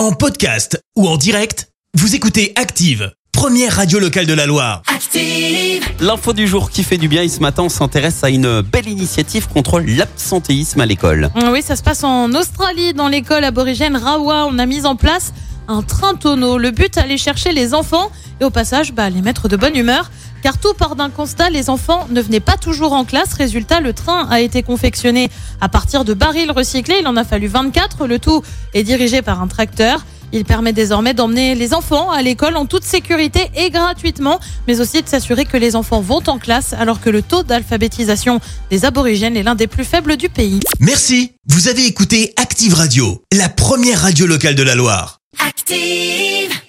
En podcast ou en direct, vous écoutez Active, première radio locale de la Loire. Active. L'info du jour qui fait du bien et ce matin on s'intéresse à une belle initiative contre l'absentéisme à l'école. Oui, ça se passe en Australie, dans l'école aborigène Rawa. On a mis en place un train tonneau. Le but, aller chercher les enfants et au passage, bah, les mettre de bonne humeur. Car tout part d'un constat, les enfants ne venaient pas toujours en classe. Résultat, le train a été confectionné à partir de barils recyclés. Il en a fallu 24. Le tout est dirigé par un tracteur. Il permet désormais d'emmener les enfants à l'école en toute sécurité et gratuitement, mais aussi de s'assurer que les enfants vont en classe alors que le taux d'alphabétisation des aborigènes est l'un des plus faibles du pays. Merci, vous avez écouté Active Radio, la première radio locale de la Loire. Active.